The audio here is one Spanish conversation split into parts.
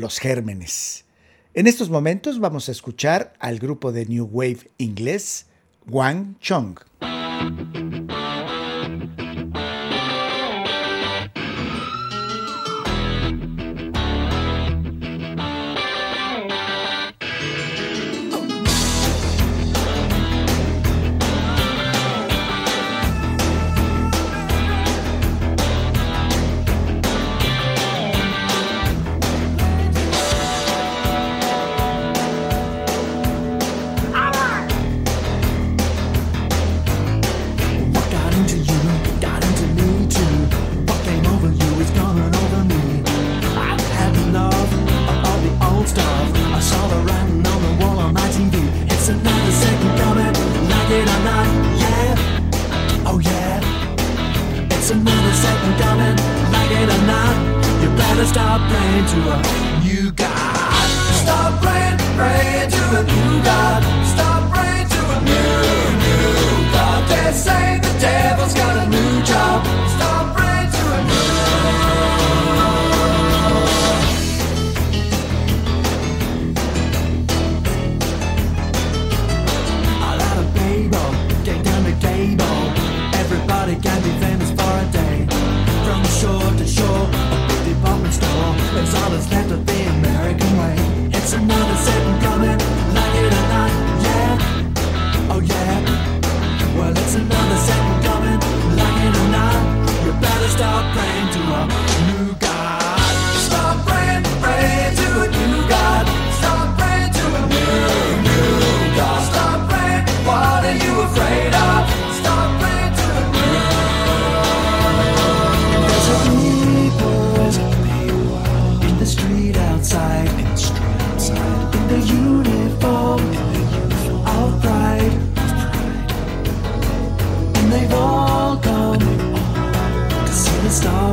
los gérmenes. En estos momentos vamos a escuchar al grupo de New Wave inglés Wang Chong.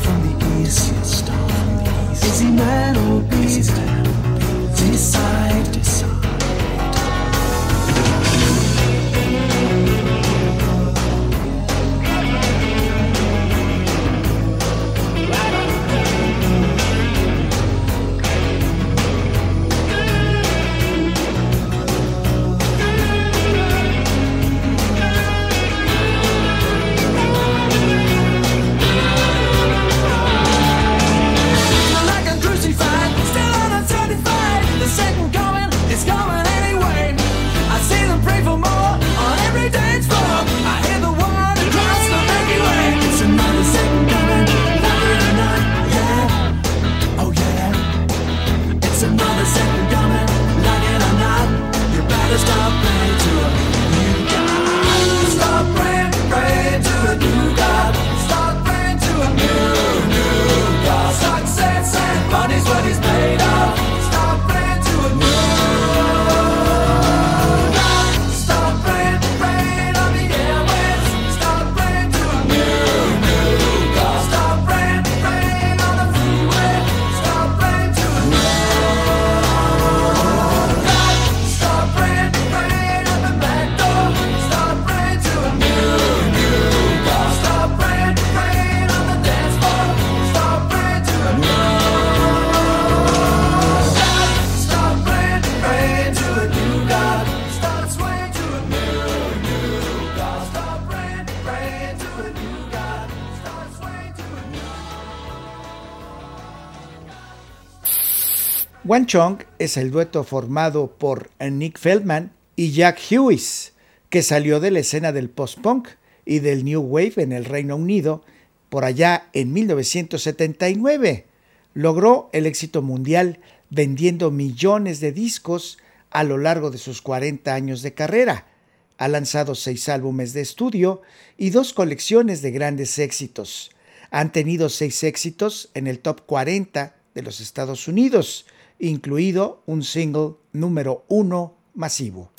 from the east. Is he man or beast? One Chong es el dueto formado por Nick Feldman y Jack Hughes, que salió de la escena del post-punk y del New Wave en el Reino Unido por allá en 1979. Logró el éxito mundial vendiendo millones de discos a lo largo de sus 40 años de carrera. Ha lanzado seis álbumes de estudio y dos colecciones de grandes éxitos. Han tenido seis éxitos en el top 40 de los Estados Unidos incluido un single número uno masivo.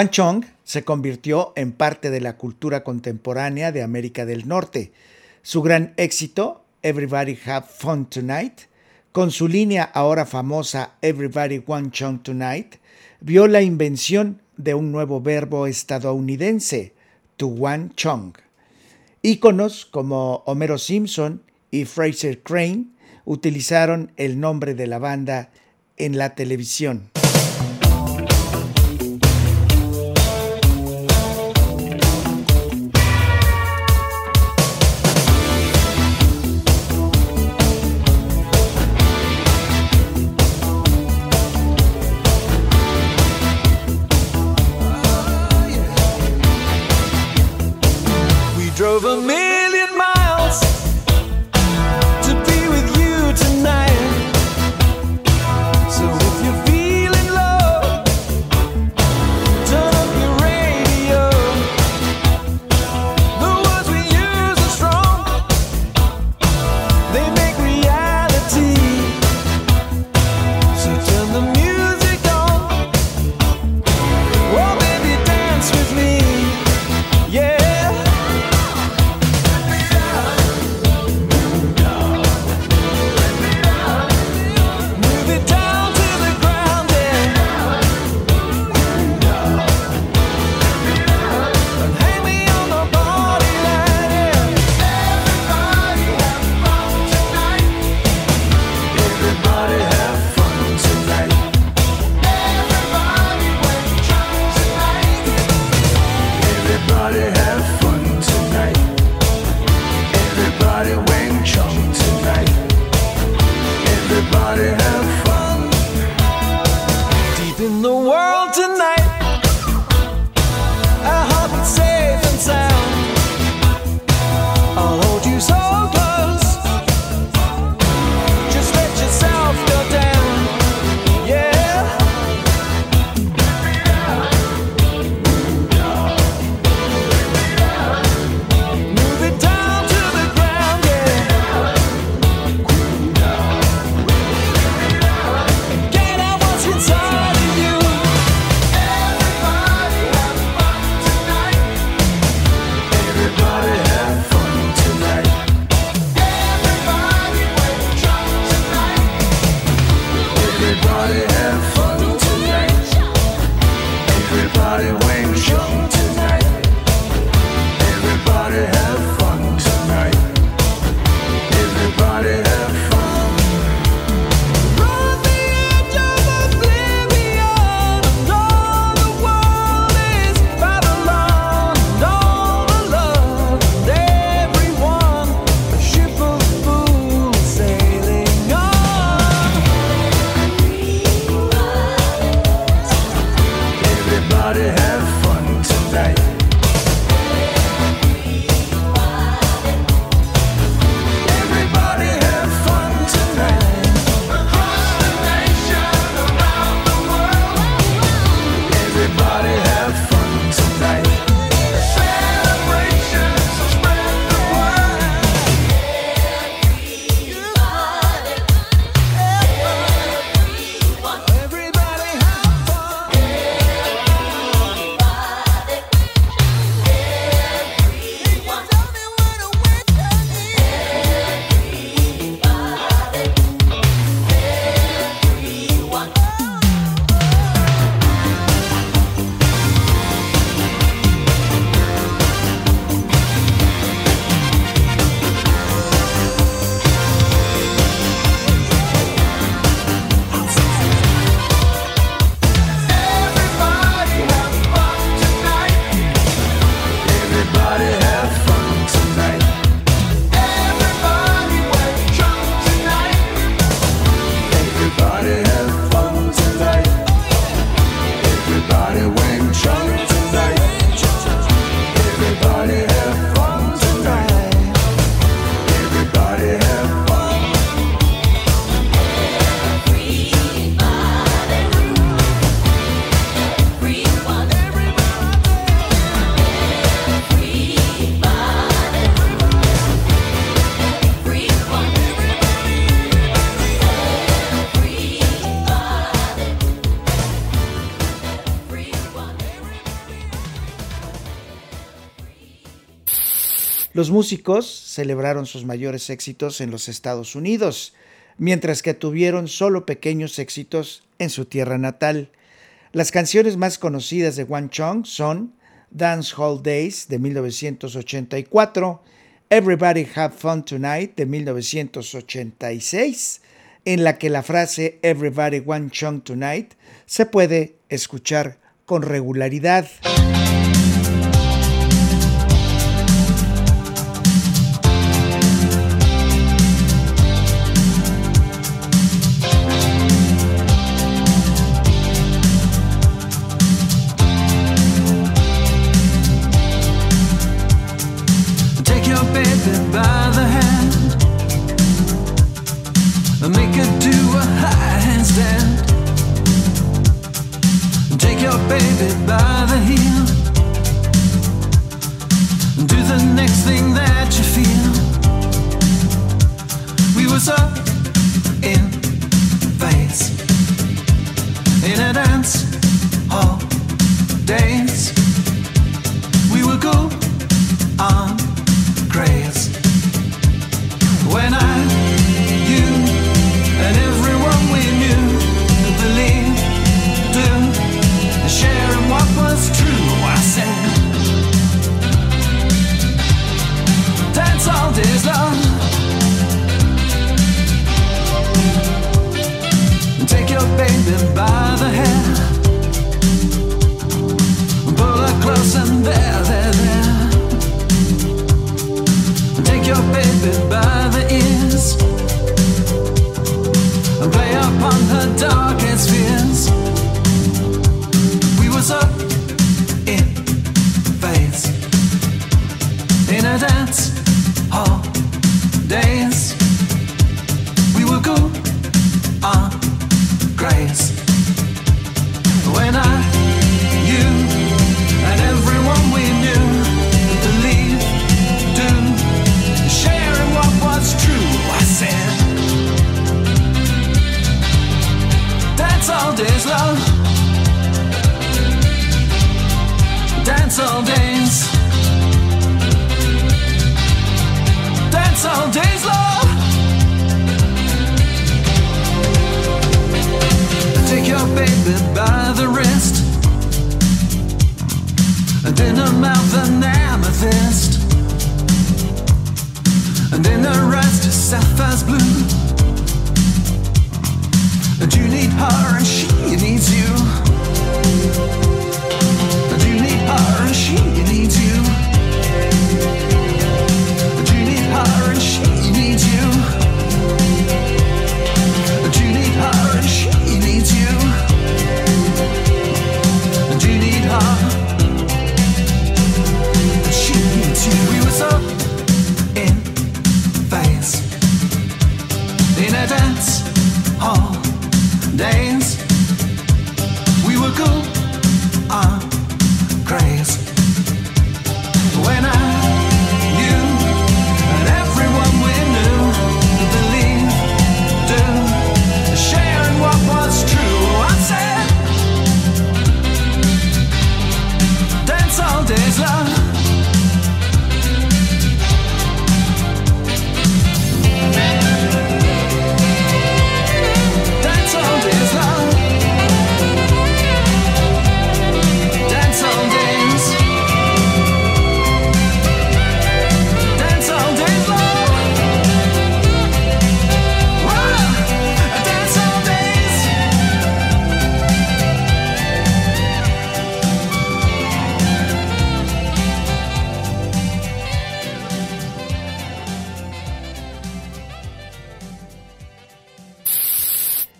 Wan Chong se convirtió en parte de la cultura contemporánea de América del Norte. Su gran éxito, Everybody Have Fun Tonight, con su línea ahora famosa Everybody Want Chong Tonight, vio la invención de un nuevo verbo estadounidense, to Wan Chong. Íconos como Homero Simpson y Fraser Crane utilizaron el nombre de la banda en la televisión. Los músicos celebraron sus mayores éxitos en los Estados Unidos, mientras que tuvieron solo pequeños éxitos en su tierra natal. Las canciones más conocidas de One Chong son Dance Hall Days de 1984, Everybody Have Fun Tonight de 1986, en la que la frase Everybody One Chong Tonight se puede escuchar con regularidad. Make her do a high handstand. Take your baby by the heel. Do the next thing that you feel. We was up in phase in a dance hall days. Your baby by the hair. Pull her close and there, there, there. Take your baby by the ears. And play upon her darkest fears. We was up in phase. In a dance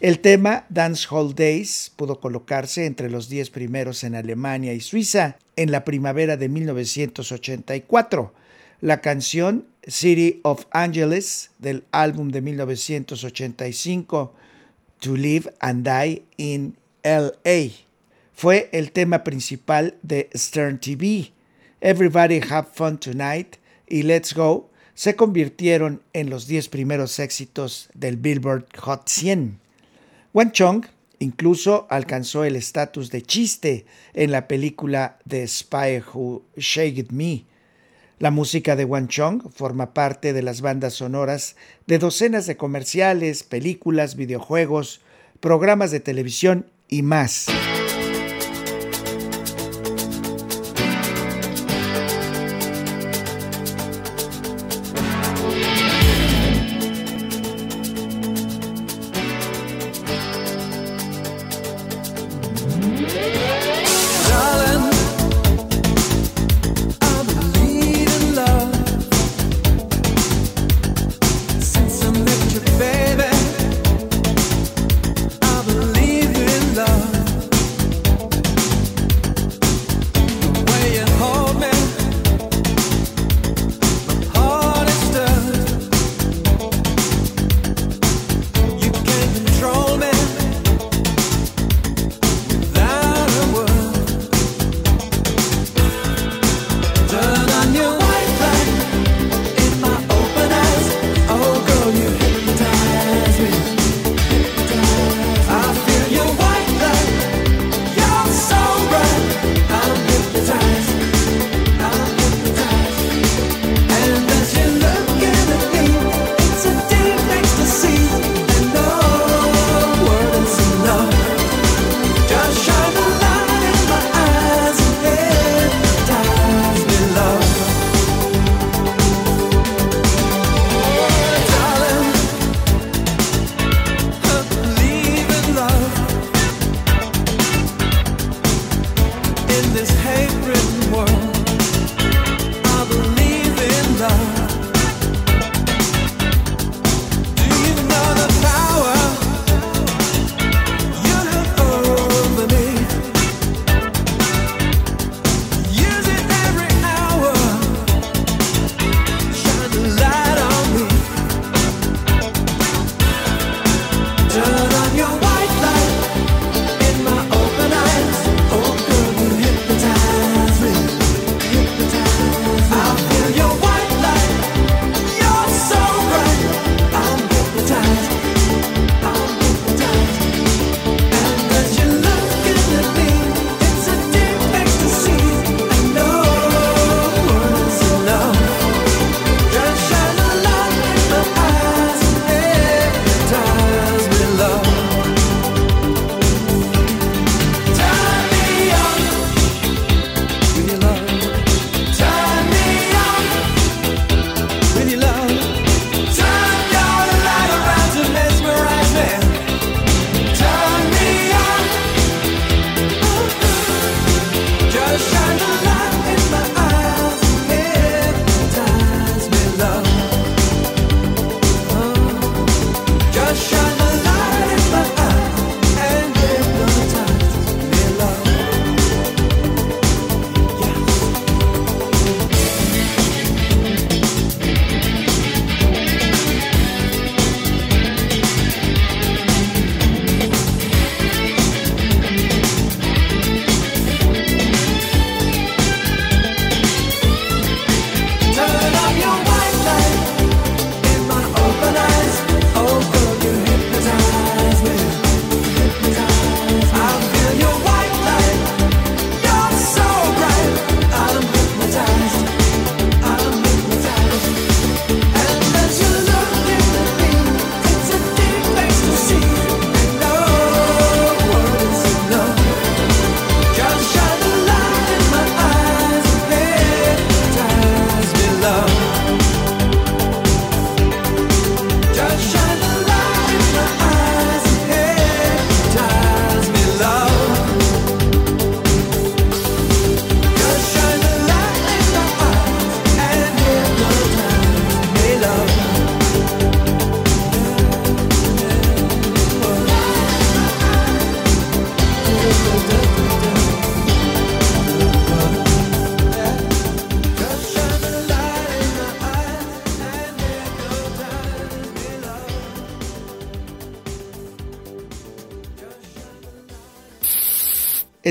El tema Dance Hall Days pudo colocarse entre los 10 primeros en Alemania y Suiza en la primavera de 1984. La canción City of Angeles del álbum de 1985 To Live and Die in LA fue el tema principal de Stern TV. Everybody Have Fun Tonight y Let's Go se convirtieron en los 10 primeros éxitos del Billboard Hot 100. Wan Chong incluso alcanzó el estatus de chiste en la película The Spy Who Shagged Me. La música de Wan Chong forma parte de las bandas sonoras de docenas de comerciales, películas, videojuegos, programas de televisión y más.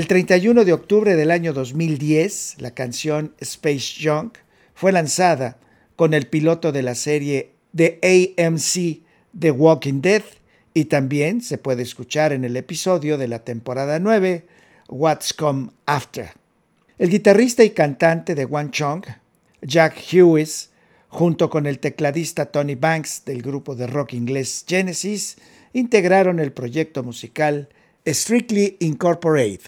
El 31 de octubre del año 2010, la canción Space Junk fue lanzada con el piloto de la serie de AMC The Walking Dead y también se puede escuchar en el episodio de la temporada 9, What's Come After. El guitarrista y cantante de Wang Chong, Jack Hughes, junto con el tecladista Tony Banks del grupo de rock inglés Genesis, integraron el proyecto musical Strictly Incorporate.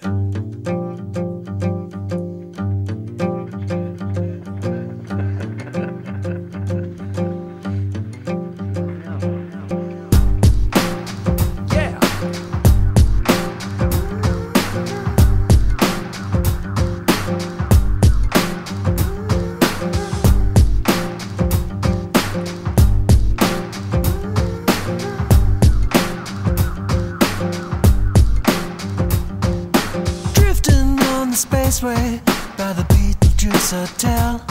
space way by the Beetlejuice Hotel,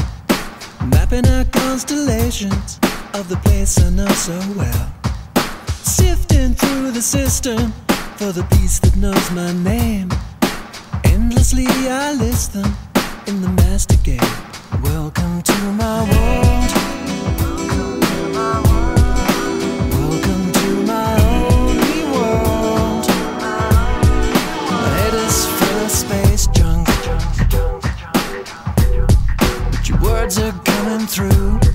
mapping out constellations of the place I know so well. Sifting through the system for the piece that knows my name. Endlessly I list them in the master game. Welcome to my world. through.